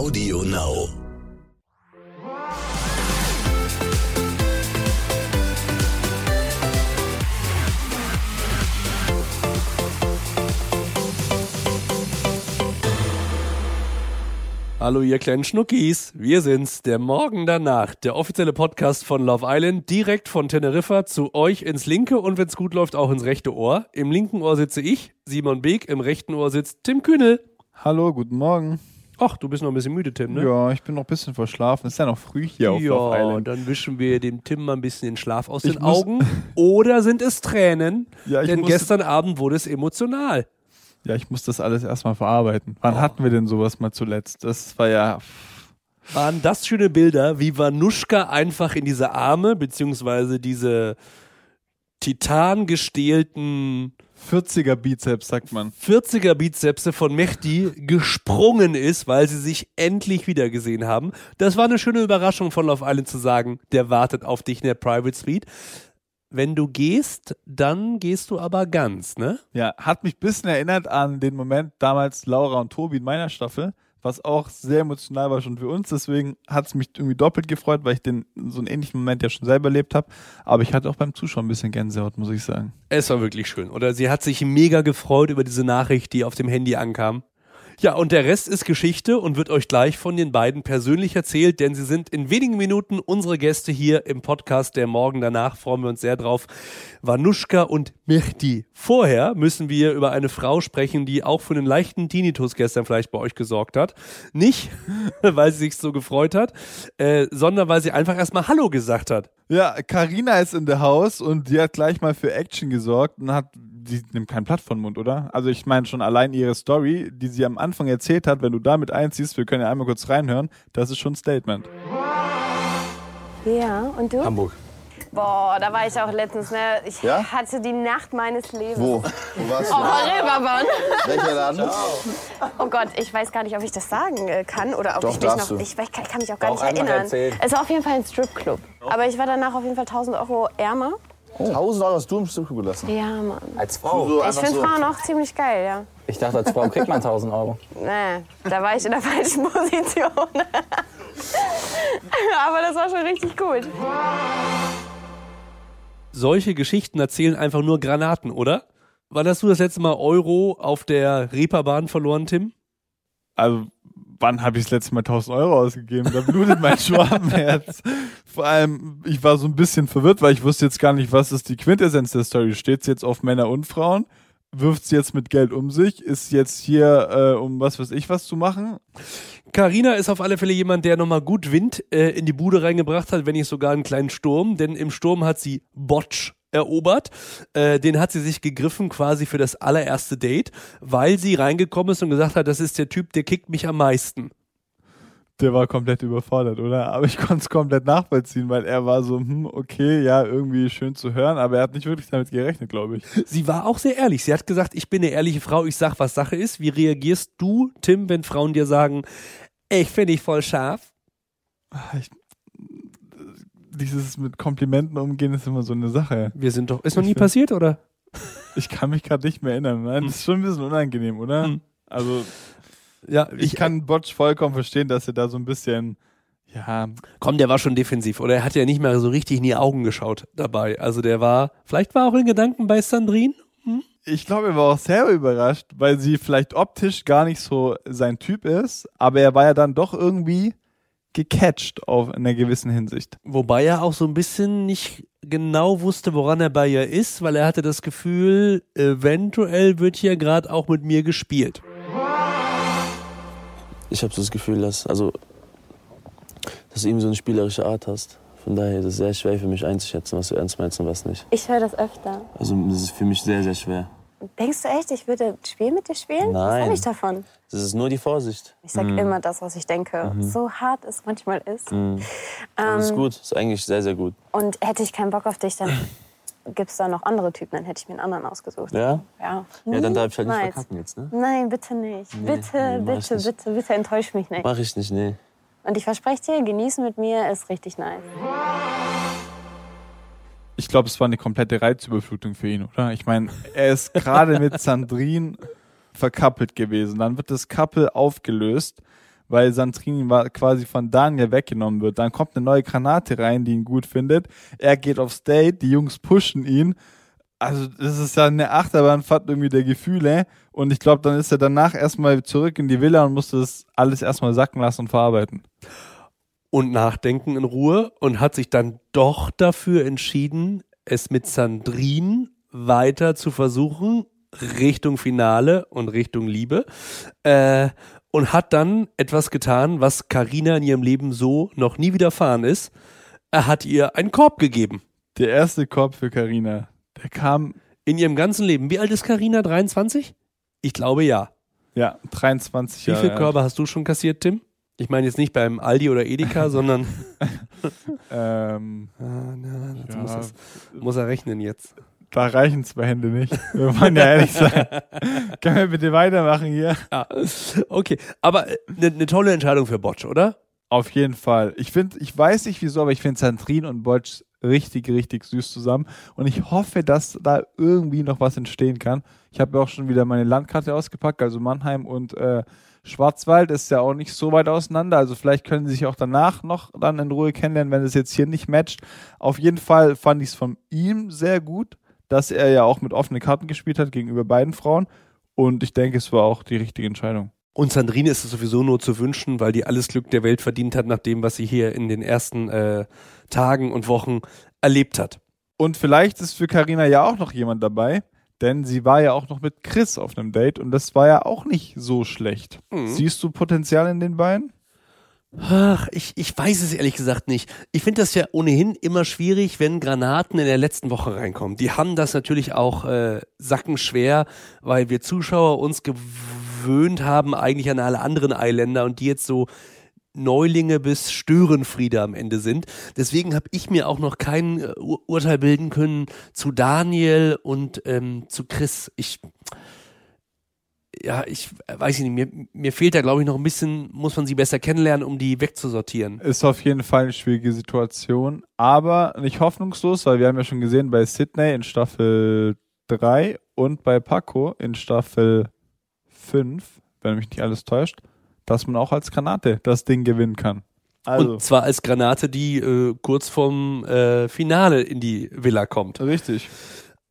Audio Now. Hallo ihr kleinen Schnuckis, wir sind's, der Morgen danach, der offizielle Podcast von Love Island, direkt von Teneriffa zu euch ins linke und wenn's gut läuft auch ins rechte Ohr. Im linken Ohr sitze ich, Simon Beek, im rechten Ohr sitzt Tim Kühnel. Hallo, guten Morgen. Ach, du bist noch ein bisschen müde, Tim, ne? Ja, ich bin noch ein bisschen verschlafen. Ist ja noch früh hier auf Love Ja, Island. dann wischen wir dem Tim mal ein bisschen den Schlaf aus Ich den Augen. Oder sind es Tränen? Ja, ich Denn gestern Abend wurde es emotional. Ja, ich muss das alles erstmal verarbeiten. Wann Oh. hatten wir denn sowas mal zuletzt? Das war ja. Waren das schöne Bilder, wie Vanuschka einfach in diese Arme, beziehungsweise diese titangestählten 40er Bizeps, sagt man. 40er Bizepse von Mehdi gesprungen ist, weil sie sich endlich wiedergesehen haben. Das war eine schöne Überraschung von Love Island zu sagen, der wartet auf dich in der Private Suite. Wenn du gehst, dann gehst du aber ganz, ne? Ja, hat mich ein bisschen erinnert an den Moment damals Laura und Tobi in meiner Staffel, was auch sehr emotional war schon für uns. Deswegen hat es mich irgendwie doppelt gefreut, weil ich den so einen ähnlichen Moment ja schon selber erlebt habe. Aber ich hatte auch beim Zuschauen ein bisschen Gänsehaut, muss ich sagen. Es war wirklich schön. Oder sie hat sich mega gefreut über diese Nachricht, die auf dem Handy ankam. Ja, und der Rest ist Geschichte und wird euch gleich von den beiden persönlich erzählt, denn sie sind in wenigen Minuten unsere Gäste hier im Podcast der Morgen danach. Freuen wir uns sehr drauf. Vanuschka und Mehdi. Vorher müssen wir über eine Frau sprechen, die auch für einen leichten Tinnitus gestern vielleicht bei euch gesorgt hat. Nicht, weil sie sich so gefreut hat, äh, sondern weil sie einfach erstmal Hallo gesagt hat. Ja, Karina ist in der Haus und die hat gleich mal für Action gesorgt und hat, die nimmt kein Blatt von den Mund, oder? Also ich meine schon allein ihre Story, die sie am Anfang erzählt hat, wenn du damit einziehst, wir können ja einmal kurz reinhören, das ist schon ein Statement. Ja, und du? Hamburg. Boah, da war ich auch letztens, ne? Ich Ja? hatte die Nacht meines Lebens. Wo? Wo warst du? Oh, Reeperbahn. Welcher Laden? Oh Gott, ich weiß gar nicht, ob ich das sagen äh, kann oder ob Doch, ich mich darfst noch. du. Ich weiß, kann, kann mich auch gar Auch nicht erinnern. erzählen. Es war auf jeden Fall ein Stripclub. Aber ich war danach auf jeden Fall 1000 Euro ärmer. 1000 Euro hast du im Stück gelassen. Ja, Mann. Als Frau? So Ich finde so. Frauen auch ziemlich geil, ja. Ich dachte, als Frau kriegt man 1000 Euro. Nee, da war ich in der falschen Position. Aber das war schon richtig gut. solche Geschichten erzählen einfach nur Granaten, oder? Wann hast du das letzte Mal Euro auf der Reeperbahn verloren, Tim? Also wann habe ich das letzte Mal 1000 Euro ausgegeben? Da blutet mein Schwabenherz. Vor allem, ich war so ein bisschen verwirrt, weil ich wusste jetzt gar nicht, was ist die Quintessenz der Story. Steht sie jetzt auf Männer und Frauen? Wirft sie jetzt mit Geld um sich? Ist jetzt hier, äh, um was weiß ich was zu machen? Carina ist auf alle Fälle jemand, der nochmal gut Wind äh, in die Bude reingebracht hat, wenn nicht sogar einen kleinen Sturm. Denn im Sturm hat sie Botsch erobert. Äh, den hat sie sich gegriffen quasi für das allererste Date, weil sie reingekommen ist und gesagt hat, das ist der Typ, der kickt mich am meisten. Der war komplett überfordert, oder? Aber ich konnte es komplett nachvollziehen, weil er war so, hm, okay, ja, irgendwie schön zu hören, aber er hat nicht wirklich damit gerechnet, glaube ich. Sie war auch sehr ehrlich. Sie hat gesagt, ich bin eine ehrliche Frau, ich sag, was Sache ist. Wie reagierst du, Tim, wenn Frauen dir sagen, ich finde dich voll scharf? ich dieses mit Komplimenten umgehen ist immer so eine Sache. Wir sind doch, ist noch Ich nie passiert, oder? Ich kann mich gerade nicht mehr erinnern. Nein, das ist schon ein bisschen unangenehm, oder? Hm. Also Ja, ich kann Botsch vollkommen verstehen, dass er da so ein bisschen, ja, Komm, der war schon defensiv. Oder er hat ja nicht mehr so richtig in die Augen geschaut dabei. Also der war, vielleicht war auch in Gedanken bei Sandrine. ich glaube, er war auch selber überrascht, weil sie vielleicht optisch gar nicht so sein Typ ist, aber er war ja dann doch irgendwie gecatcht auf in einer gewissen Hinsicht. Wobei er auch so ein bisschen nicht genau wusste, woran er bei ihr ist, weil er hatte das Gefühl, eventuell wird hier gerade auch mit mir gespielt. ich habe so das Gefühl, dass, also, dass du irgendwie so eine spielerische Art hast. Von daher ist es sehr schwer für mich einzuschätzen, was du ernst meinst und was nicht. Ich höre das öfter. Also das ist für mich sehr, sehr schwer. Denkst du echt, ich würde ein Spiel mit dir spielen? Was Nein. soll ich davon? Das ist nur die Vorsicht. Ich sag immer das, was ich denke. So hart es manchmal ist. Mhm. Das ist gut, das ist eigentlich sehr, sehr gut. Und hätte ich keinen Bock auf dich, dann gibt es da noch andere Typen. Dann hätte ich mir einen anderen ausgesucht. Ja? Ja, Ja, dann darf ich halt nicht verkacken jetzt, ne? Nein, bitte nicht. Nee, bitte, nee, bitte, nicht. bitte, bitte enttäusch mich nicht. Mach ich nicht, nee. Und ich verspreche dir, genießen mit mir ist richtig nice. Ich glaube, es war eine komplette Reizüberflutung für ihn, oder? Ich meine, er ist gerade mit Sandrine verkappelt gewesen. Dann wird das Couple aufgelöst, weil Sandrini war quasi von Daniel weggenommen wird. Dann kommt eine neue Granate rein, die ihn gut findet. Er geht aufs Date, die Jungs pushen ihn. Also das ist ja eine Achterbahnfahrt irgendwie der Gefühle. Und ich glaube, dann ist er danach erstmal zurück in die Villa und musste das alles erstmal sacken lassen und verarbeiten. Und nachdenken in Ruhe und hat sich dann doch dafür entschieden, es mit Sandrine weiter zu versuchen, Richtung Finale und Richtung Liebe. Äh, und hat dann etwas getan, was Karina in ihrem Leben so noch nie widerfahren ist. Er hat ihr einen Korb gegeben. Der erste Korb für Karina, der kam, In ihrem ganzen Leben. Wie alt ist Karina? 23? Ich glaube ja. ja, 23 Wie Jahre. viele alt. Körbe hast du schon kassiert, Tim? Ich meine jetzt nicht beim Aldi oder Edeka, sondern Ähm, Ah, na, Ja. muss, das, muss er rechnen jetzt. da reichen zwei Hände nicht. Wir wollen ja ehrlich sein. Können wir bitte weitermachen hier? Ja. Okay, aber eine ne tolle Entscheidung für Botsch, oder? Auf jeden Fall. Ich finde, ich weiß nicht wieso, aber ich finde Sandrin und Botsch richtig, richtig süß zusammen. Und ich hoffe, dass da irgendwie noch was entstehen kann. Ich habe ja auch schon wieder meine Landkarte ausgepackt, also Mannheim und äh, Schwarzwald ist ja auch nicht so weit auseinander. Also vielleicht können sie sich auch danach noch dann in Ruhe kennenlernen, wenn es jetzt hier nicht matcht. Auf jeden Fall fand ich es von ihm sehr gut, dass er ja auch mit offenen Karten gespielt hat gegenüber beiden Frauen. Und ich denke, es war auch die richtige Entscheidung. Und Sandrine ist es sowieso nur zu wünschen, weil die alles Glück der Welt verdient hat, nach dem, was sie hier in den ersten äh, Tagen und Wochen erlebt hat. Und vielleicht ist für Karina ja auch noch jemand dabei, denn sie war ja auch noch mit Chris auf einem Date und das war ja auch nicht so schlecht. Mhm. Siehst du Potenzial in den beiden? Ach, ich, ich weiß es ehrlich gesagt nicht. Ich finde das ja ohnehin immer schwierig, wenn Granaten in der letzten Woche reinkommen. Die haben das natürlich auch äh, sackenschwer, weil wir Zuschauer uns gewöhnt haben eigentlich an alle anderen Eiländer und die jetzt so Neulinge bis Störenfriede am Ende sind. Deswegen habe ich mir auch noch kein äh, Ur Urteil bilden können zu Daniel und ähm, zu Chris. Ich ja, ich weiß nicht, mir, mir fehlt da, glaube ich, noch ein bisschen, muss man sie besser kennenlernen, um die wegzusortieren. Ist auf jeden Fall eine schwierige Situation, aber nicht hoffnungslos, weil wir haben ja schon gesehen bei Sydney in Staffel 3 und bei Paco in Staffel 5, wenn mich nicht alles täuscht, dass man auch als Granate das Ding gewinnen kann. Also, Und zwar als Granate, die äh, kurz vorm äh, Finale in die Villa kommt. richtig.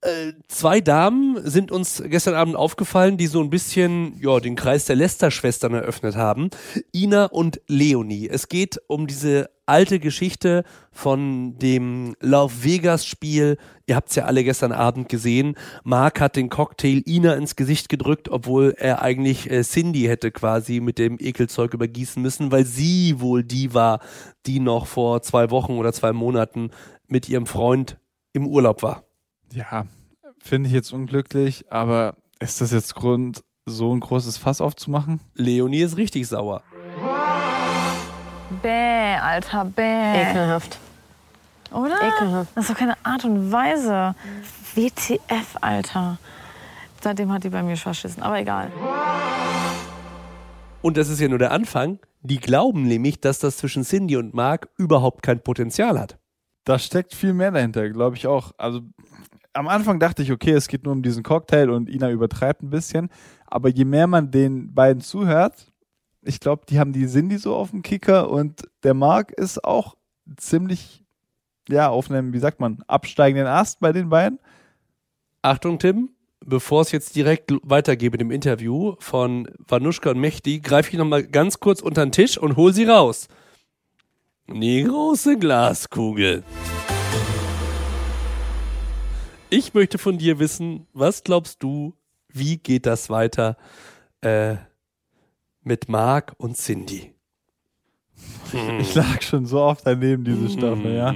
Äh, zwei Damen sind uns gestern Abend aufgefallen, die so ein bisschen ja, den Kreis der Lester-Schwestern eröffnet haben. Ina und Leonie. Es geht um diese alte Geschichte von dem Love Vegas Spiel. Ihr habt es ja alle gestern Abend gesehen. Mark hat den Cocktail Ina ins Gesicht gedrückt, obwohl er eigentlich äh, Cindy hätte quasi mit dem Ekelzeug übergießen müssen, weil sie wohl die war, die noch vor zwei Wochen oder zwei Monaten mit ihrem Freund im Urlaub war. Ja, finde ich jetzt unglücklich, aber ist das jetzt Grund, so ein großes Fass aufzumachen? Leonie ist richtig sauer. Bäh, Alter, bäh. Ekelhaft. Oder? Ekelhaft. Das ist doch keine Art und Weise. WTF, Alter. Seitdem hat die bei mir verschissen, aber egal. Und das ist ja nur der Anfang. Die glauben nämlich, dass das zwischen Cindy und Mark überhaupt kein Potenzial hat. Da steckt viel mehr dahinter, glaube ich auch. Also am Anfang dachte ich, okay, es geht nur um diesen Cocktail und Ina übertreibt ein bisschen. Aber je mehr man den beiden zuhört, ich glaube, die haben die Cindy so auf dem Kicker und der Mark ist auch ziemlich, ja, auf einem, wie sagt man, absteigenden Ast bei den beiden. Achtung, Tim, bevor es jetzt direkt mit dem Interview von Vanuschka und Mechti, greife ich nochmal ganz kurz unter den Tisch und hol sie raus. Die große Glaskugel. Ich möchte von dir wissen, was glaubst du, wie geht das weiter äh, mit Mark und Cindy? Ich lag schon so oft daneben diese Staffel, ja.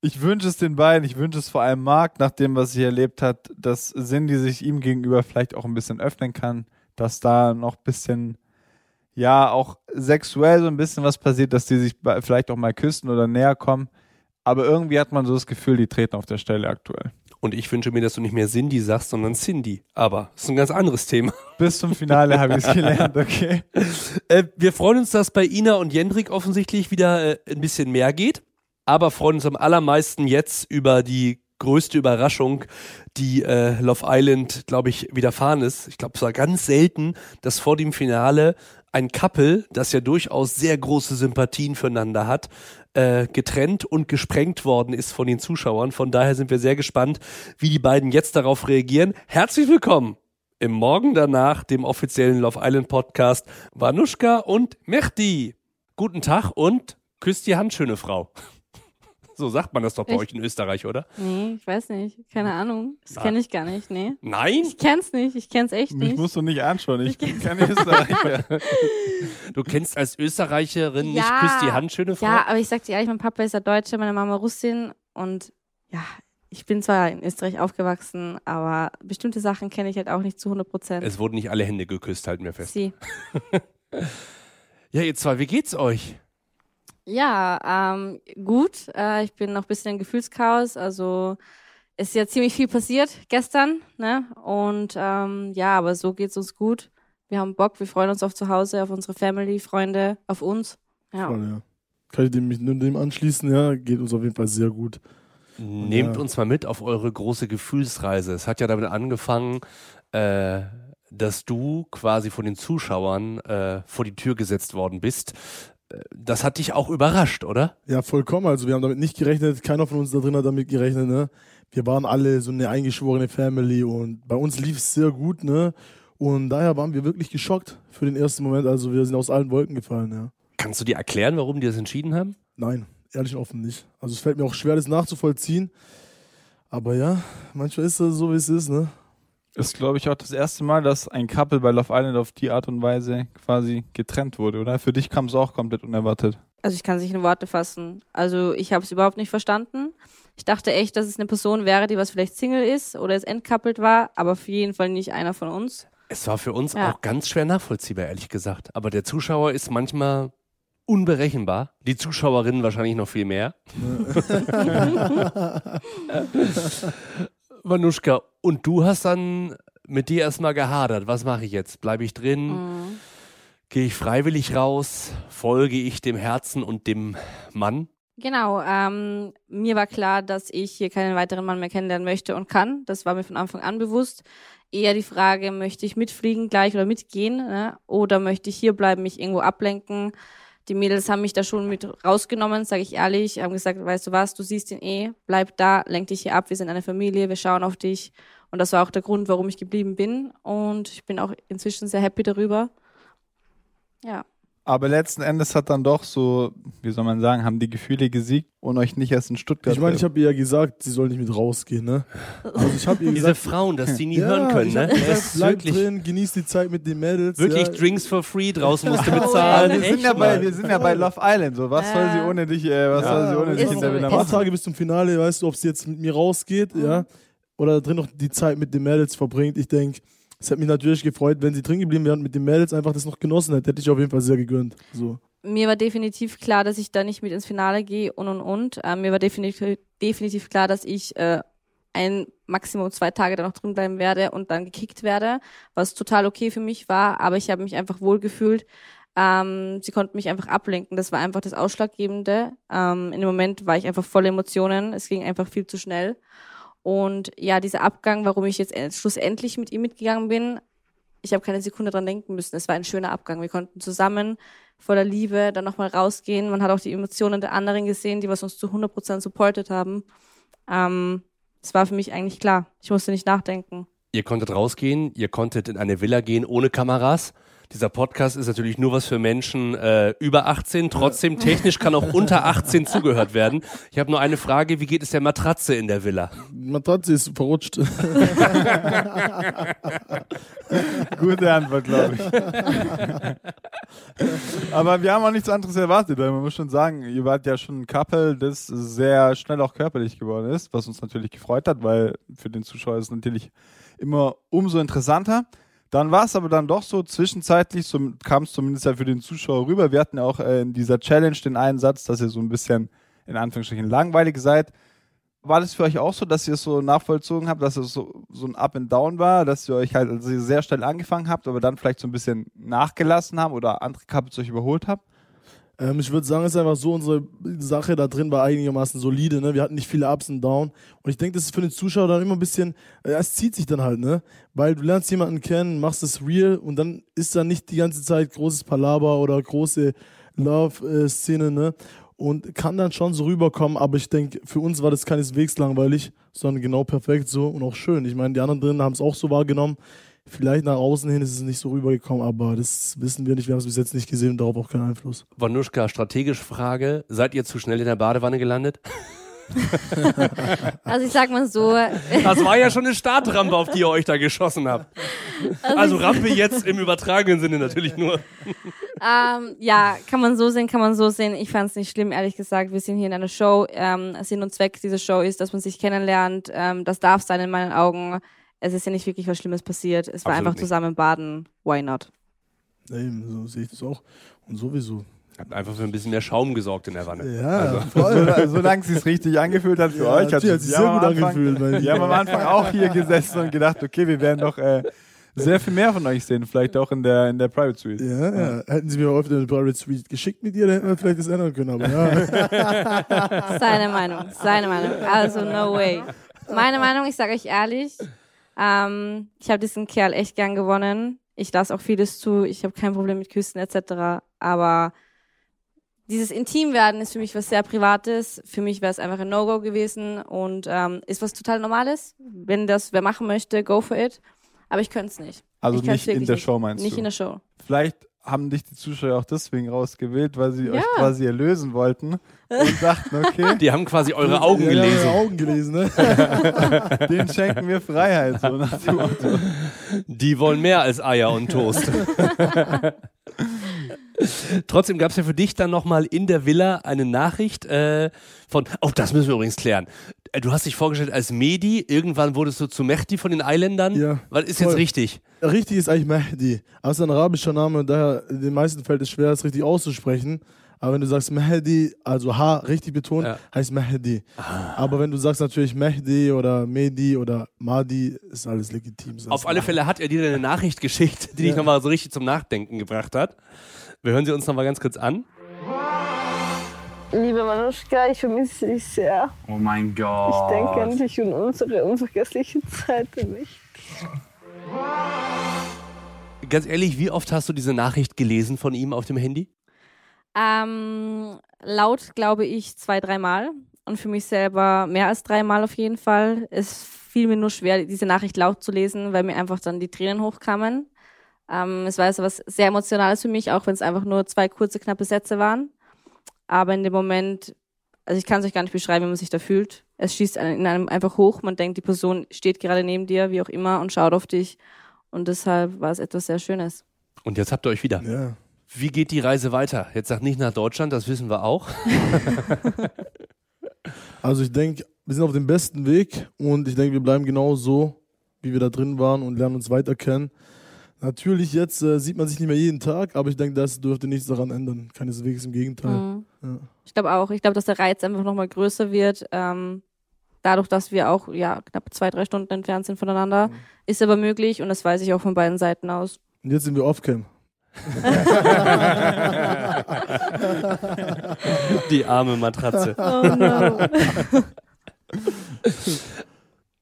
Ich wünsche es den beiden, ich wünsche es vor allem Marc, nach dem, was sie erlebt hat, dass Cindy sich ihm gegenüber vielleicht auch ein bisschen öffnen kann, dass da noch ein bisschen, ja, auch sexuell so ein bisschen was passiert, dass die sich vielleicht auch mal küssen oder näher kommen. Aber irgendwie hat man so das Gefühl, die treten auf der Stelle aktuell. Und ich wünsche mir, dass du nicht mehr Cindy sagst, sondern Cindy. Aber das ist ein ganz anderes Thema. Bis zum Finale habe ich es gelernt, okay? Äh, wir freuen uns, dass bei Ina und Jendrik offensichtlich wieder äh, ein bisschen mehr geht. Aber freuen uns am allermeisten jetzt über die größte Überraschung, die äh, Love Island, glaube ich, widerfahren ist. Ich glaube, es war ganz selten, dass vor dem Finale ein Couple, das ja durchaus sehr große Sympathien füreinander hat, äh, getrennt und gesprengt worden ist von den Zuschauern. Von daher sind wir sehr gespannt, wie die beiden jetzt darauf reagieren. Herzlich willkommen im Morgen danach, dem offiziellen Love Island Podcast, Vanushka und Mehdi. Guten Tag und küsst die Hand, schöne Frau. So sagt man das doch bei Echt? euch in Österreich, oder? Nee, ich weiß nicht. Keine Ahnung. Das kenne ich gar nicht, nee. Nein? Ich kenn's nicht. Ich kenn's echt Mich nicht. musst du nicht anschauen, ich Ich bin kein Österreicher. Du kennst als Österreicherin nicht Ja. küsst die Hand, schöne Frau? Ja, aber ich sag dir ehrlich, mein Papa ist ja Deutscher, meine Mama Russin und ja, ich bin zwar in Österreich aufgewachsen, aber bestimmte Sachen kenne ich halt auch nicht zu 100 Prozent. Es wurden nicht alle Hände geküsst, halten wir fest. Sie. Ja, ihr zwei, wie geht's euch? Ja, ähm, gut. Äh, ich bin noch ein bisschen im Gefühlschaos. Also es ist ja ziemlich viel passiert gestern, ne? Und ähm, ja, aber so geht's uns gut. Wir haben Bock, wir freuen uns auf zu Hause, auf unsere Family, Freunde, auf uns. Ja. Voll, ja. Kann ich dem, mich nur dem anschließen, ja, geht uns auf jeden Fall sehr gut. Nehmt Ja. uns mal mit auf eure große Gefühlsreise. Es hat ja damit angefangen, äh, dass du quasi von den Zuschauern äh, vor die Tür gesetzt worden bist. Das hat dich auch überrascht, oder? Ja, vollkommen. Also wir haben damit nicht gerechnet, keiner von uns da drin hat damit gerechnet, ne? Wir waren alle so eine eingeschworene Family und bei uns lief es sehr gut, ne? Und daher waren wir wirklich geschockt für den ersten Moment. Also wir sind aus allen Wolken gefallen, ja. Kannst du dir erklären, warum die das entschieden haben? Nein, ehrlich und offen nicht. Also es fällt mir auch schwer, das nachzuvollziehen. Aber ja, manchmal ist das so, wie es ist, ne? Ist, glaube ich, auch das erste Mal, dass ein Couple bei Love Island auf die Art und Weise quasi getrennt wurde, oder? Für dich kam es auch komplett unerwartet. Also ich kann es nicht in Worte fassen. Also ich habe es überhaupt nicht verstanden. Ich dachte echt, dass es eine Person wäre, die was vielleicht Single ist oder jetzt entkappelt war, aber auf jeden Fall nicht einer von uns. Es war für uns Ja. auch ganz schwer nachvollziehbar, ehrlich gesagt. Aber der Zuschauer ist manchmal unberechenbar. Die Zuschauerinnen wahrscheinlich noch viel mehr. Vanuschka, und du hast dann mit dir erstmal gehadert. Was mache ich jetzt? Bleibe ich drin? Mhm. Gehe ich freiwillig raus? Folge ich dem Herzen und dem Mann? Genau, ähm, mir war klar, dass ich hier keinen weiteren Mann mehr kennenlernen möchte und kann. Das war mir von Anfang an bewusst. Eher die Frage, möchte ich mitfliegen gleich oder mitgehen? Ne? Oder möchte ich hier bleiben, mich irgendwo ablenken? Die Mädels haben mich da schon mit rausgenommen, sage ich ehrlich, haben gesagt, weißt du was, du siehst ihn eh, bleib da, lenk dich hier ab, wir sind eine Familie, wir schauen auf dich. Und das war auch der Grund, warum ich geblieben bin. Und ich bin auch inzwischen sehr happy darüber. Ja. Aber letzten Endes hat dann doch so, wie soll man sagen, haben die Gefühle gesiegt und euch nicht erst in Stuttgart. Ich meine, ich habe ihr ja gesagt, sie soll nicht mit rausgehen, ne? Also ich habe ihr Diese gesagt, Frauen, dass die nie ja, hören können, ne? gesagt, Es ist bleib wirklich, drin, genieß die Zeit mit den Mädels. wirklich ja. Drinks for free, draußen musst du Ja, bezahlen. wir, sind ja bei, wir sind ja bei Love Island. So, was soll sie ohne dich, äh, was soll sie ohne dich Winter Ein paar? Tage bis zum Finale, weißt du, ob sie jetzt mit mir rausgeht, ja, oder drin noch die Zeit mit den Mädels verbringt. Ich denke, es hätte mich natürlich gefreut, wenn sie drin geblieben wäre und mit den Mädels einfach das noch genossen hätte. Hätte ich auf jeden Fall sehr gegönnt. So. mir war definitiv klar, dass ich da nicht mit ins Finale gehe und und und. Ähm, mir war definitiv, definitiv klar, dass ich äh, ein Maximum zwei Tage da noch drin bleiben werde und dann gekickt werde, was total okay für mich war, aber ich habe mich einfach wohlgefühlt. Ähm, sie konnten mich einfach ablenken. Das war einfach das Ausschlaggebende. Ähm, in dem Moment war ich einfach voll Emotionen. Es ging einfach viel zu schnell. Und ja, dieser Abgang, warum ich jetzt schlussendlich mit ihm mitgegangen bin, ich habe keine Sekunde dran denken müssen. Es war ein schöner Abgang. Wir konnten zusammen voller Liebe dann nochmal rausgehen. Man hat auch die Emotionen der anderen gesehen, die was uns zu 100% supportet haben. Ähm, es war für mich eigentlich klar. Ich musste nicht nachdenken. Ihr konntet rausgehen, ihr konntet in eine Villa gehen ohne Kameras. Dieser Podcast ist natürlich nur was für Menschen äh, über 18. Trotzdem, technisch kann auch unter 18 zugehört werden. Ich habe nur eine Frage, wie geht es der Matratze in der Villa? Die Matratze ist verrutscht. Gute Antwort, glaube ich. Aber wir haben auch nichts anderes erwartet, weil man muss schon sagen, ihr wart ja schon ein Couple, das sehr schnell auch körperlich geworden ist, was uns natürlich gefreut hat, weil für den Zuschauer ist es natürlich immer umso interessanter. Dann war es aber dann doch so, zwischenzeitlich so kam es zumindest ja für den Zuschauer rüber. Wir hatten ja auch äh, in dieser Challenge den einen Satz, dass ihr so ein bisschen in Anführungsstrichen langweilig seid. War das für euch auch so, dass ihr es so nachvollzogen habt, dass es so, so ein Up and Down war, dass ihr euch halt also sehr schnell angefangen habt, aber dann vielleicht so ein bisschen nachgelassen haben oder andere Couples euch überholt habt? Ähm, ich würde sagen, es ist einfach so, unsere Sache da drin war einigermaßen solide. Ne? Wir hatten nicht viele Ups und Downs. Und ich denke, das ist für den Zuschauer dann immer ein bisschen, äh, es zieht sich dann halt, ne? Weil du lernst jemanden kennen, machst es real und dann ist da nicht die ganze Zeit großes Palaber oder große Love-Szene, ne? Und kann dann schon so rüberkommen, aber ich denke, für uns war das keineswegs langweilig, sondern genau perfekt so und auch schön. Ich meine, die anderen drinnen haben es auch so wahrgenommen. Vielleicht nach außen hin ist es nicht so rübergekommen, aber das wissen wir nicht. Wir haben es bis jetzt nicht gesehen und darauf auch keinen Einfluss. Wanuschka, strategische Frage. Seid ihr zu schnell in der Badewanne gelandet? Also ich sag mal so, Das war ja schon eine Startrampe, auf die ihr euch da geschossen habt. Also Rampe jetzt im übertragenen Sinne natürlich nur. ähm, ja, kann man so sehen, kann man so sehen. Ich fand es nicht schlimm, ehrlich gesagt. Wir sind hier in einer Show. Ähm, Sinn und Zweck dieser Show ist, dass man sich kennenlernt. Ähm, das darf sein in meinen Augen. Es ist ja nicht wirklich was Schlimmes passiert. Es war Absolut einfach nicht. zusammen baden. Why not? Eben, so sehe ich das auch. Und sowieso. Habt einfach für ein bisschen mehr Schaum gesorgt in der Wanne. Ja, Also, voll. So, solange es sich richtig angefühlt hat für Ja, euch, hat es sich sehr gut angefühlt, weil- Wir haben am Anfang auch hier gesessen und gedacht, okay, wir werden doch äh, sehr viel mehr von euch sehen, vielleicht auch in der, in der Private Suite. Ja, ja. Hätten sie mir öfter eine Private Suite geschickt mit dir, dann hätten wir vielleicht das ändern können. Aber ja. Seine Meinung, seine Meinung. Also no way. Meine Meinung, ich sage euch ehrlich, ähm, ich habe diesen Kerl echt gern gewonnen. Ich lasse auch vieles zu. Ich habe kein Problem mit Küssen etc. Aber dieses Intimwerden ist für mich was sehr Privates. Für mich wäre es einfach ein No-Go gewesen und ähm, ist was total Normales. Wenn das wer machen möchte, go for it. Aber ich könnte es nicht. Also nicht in der Show, meinst Nicht du? in der Show. Vielleicht haben dich die Zuschauer auch deswegen rausgewählt, weil sie Ja. euch quasi erlösen wollten und dachten, okay, die haben quasi eure Augen ja, gelesen. Ja, Augen gelesen, ne? denen schenken wir Freiheit. So nach dem Motto. Die wollen mehr als Eier und Toast. Trotzdem gab es ja für dich dann nochmal in der Villa eine Nachricht äh, von, oh, das müssen wir übrigens klären. Äh, Du hast dich vorgestellt als Mehdi, irgendwann wurdest du zu Mehdi von den Eiländern. Ja, Was ist voll. jetzt richtig? Richtig ist eigentlich Mehdi. Aber es ist ein arabischer Name und daher den meisten fällt es schwer, es richtig auszusprechen. Aber wenn du sagst Mehdi, also H richtig betont, Ja. heißt Mehdi. Aber wenn du sagst natürlich Mehdi oder Mehdi oder Mahdi, ist alles legitim. Auf alle Fälle hat er dir eine Nachricht geschickt, die dich Ja. nochmal so richtig zum Nachdenken gebracht hat. Wir hören sie uns nochmal ganz kurz an. Liebe Manuschka, ich vermisse dich sehr. Oh mein Ich Gott. denke an dich und unsere unvergessliche Zeit für mich. Ganz ehrlich, wie oft hast du diese Nachricht gelesen von ihm auf dem Handy? Ähm, laut glaube ich zwei, dreimal. Und für mich selber mehr als dreimal auf jeden Fall. Es fiel mir nur schwer, diese Nachricht laut zu lesen, weil mir einfach dann die Tränen hochkamen. Ähm, es war also was sehr Emotionales für mich, auch wenn es einfach nur zwei kurze, knappe Sätze waren. Aber in dem Moment, also ich kann es euch gar nicht beschreiben, wie man sich da fühlt. Es schießt in einem einfach hoch. Man denkt, die Person steht gerade neben dir, wie auch immer, und schaut auf dich. Und deshalb war es etwas sehr Schönes. Und jetzt habt ihr euch wieder. Ja. Wie geht die Reise weiter? Jetzt sagt nicht nach Deutschland, das wissen wir auch. Also ich denke, wir sind auf dem besten Weg und ich denke, wir bleiben genau so, wie wir da drin waren und lernen uns weiter kennen. Natürlich, jetzt äh, sieht man sich nicht mehr jeden Tag, aber ich denke, das dürfte nichts daran ändern. Keineswegs im Gegenteil. Mhm. Ja. Ich glaube auch. Ich glaube, dass der Reiz einfach nochmal größer wird. Ähm, dadurch, dass wir auch ja knapp zwei, drei Stunden entfernt sind voneinander. Ist aber möglich und das weiß ich auch von beiden Seiten aus. Und jetzt sind wir off-cam. Die arme Matratze. Oh no.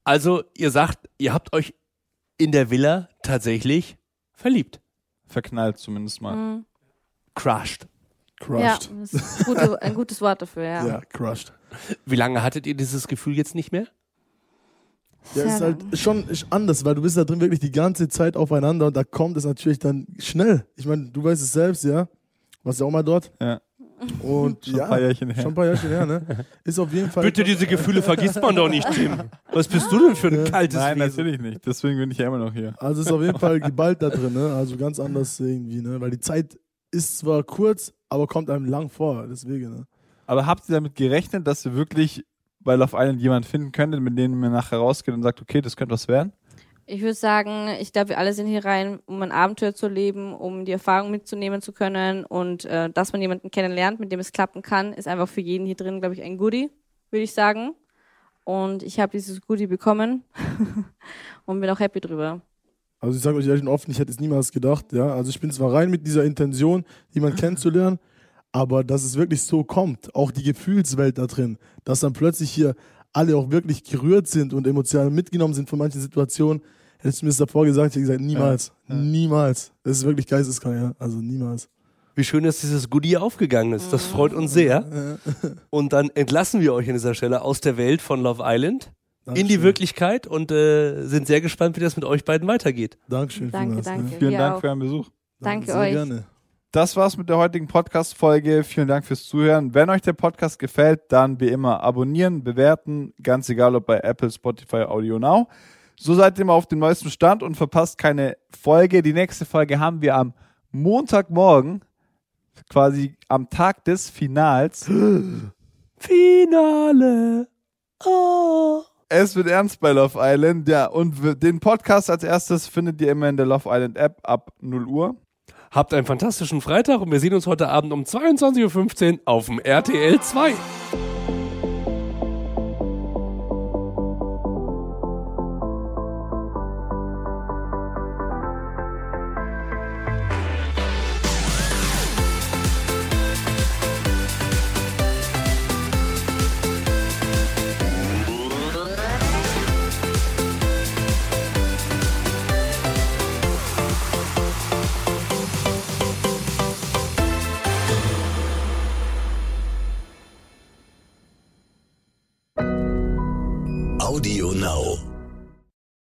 Also, ihr sagt, ihr habt euch in der Villa tatsächlich verliebt. Verknallt zumindest mal. Mhm. Crushed. Ja, Crushed. das ist gute, ein gutes Wort dafür, ja. Ja, crushed. Wie lange hattet ihr dieses Gefühl jetzt nicht mehr? Ja, ist halt schon ist anders, weil du bist da drin wirklich die ganze Zeit aufeinander und da kommt es natürlich dann schnell. Ich meine, du weißt es selbst, ja. Warst ja auch mal dort. Ja. Und Schon ja, ein paar Jährchen her. Schon ein paar Jährchen her, ne? Ist auf jeden Fall. Bitte, diese Gefühle vergisst man doch nicht, Tim. Was bist du denn für ein kaltes Nein, Wesen? natürlich nicht. Deswegen bin ich ja immer noch hier. Also ist auf jeden Fall geballt da drin, ne? Also ganz anders irgendwie, ne? Weil die Zeit ist zwar kurz, aber kommt einem lang vor, deswegen, ne? Aber habt ihr damit gerechnet, dass ihr wirklich bei Love Island jemanden finden könntet, mit dem ihr nachher rausgeht und sagt, okay, das könnte was werden? Ich würde sagen, ich glaube, wir alle sind hier rein, um ein Abenteuer zu leben, um die Erfahrung mitzunehmen zu können und äh, dass man jemanden kennenlernt, mit dem es klappen kann, ist einfach für jeden hier drin, glaube ich, ein Goodie, würde ich sagen. Und ich habe dieses Goodie bekommen und bin auch happy drüber. Also ich sage euch ehrlich und offen, ich hätte es niemals gedacht, ja. Also ich bin zwar rein mit dieser Intention, jemanden kennenzulernen, Aber dass es wirklich so kommt, auch die Gefühlswelt da drin, dass dann plötzlich hier alle auch wirklich gerührt sind und emotional mitgenommen sind von manchen Situationen, hättest du mir das davor gesagt, ich hätte gesagt, niemals, niemals. Das ist wirklich geisteskrank, ja. Also niemals. Wie schön, dass dieses Goodie aufgegangen ist. Das freut uns sehr. Und dann entlassen wir euch an dieser Stelle aus der Welt von Love Island in die Dankeschön. Wirklichkeit und äh, sind sehr gespannt, wie das mit euch beiden weitergeht. Dankeschön. Danke, vielmals, danke. Ne? Vielen Wir Dank auch. für euren Besuch. Danke Sehr euch. gerne. Das war's mit der heutigen Podcast-Folge. Vielen Dank fürs Zuhören. Wenn euch der Podcast gefällt, dann wie immer abonnieren, bewerten, ganz egal ob bei Apple, Spotify, Audio Now. So seid ihr immer auf dem neuesten Stand und verpasst keine Folge. Die nächste Folge haben wir am Montagmorgen, quasi am Tag des Finals. Finale. Oh. Es wird ernst bei Love Island, ja. Und den Podcast als erstes findet ihr immer in der Love Island App ab 0 Uhr. Habt einen fantastischen Freitag und wir sehen uns heute Abend um 22.15 Uhr auf dem RTL 2.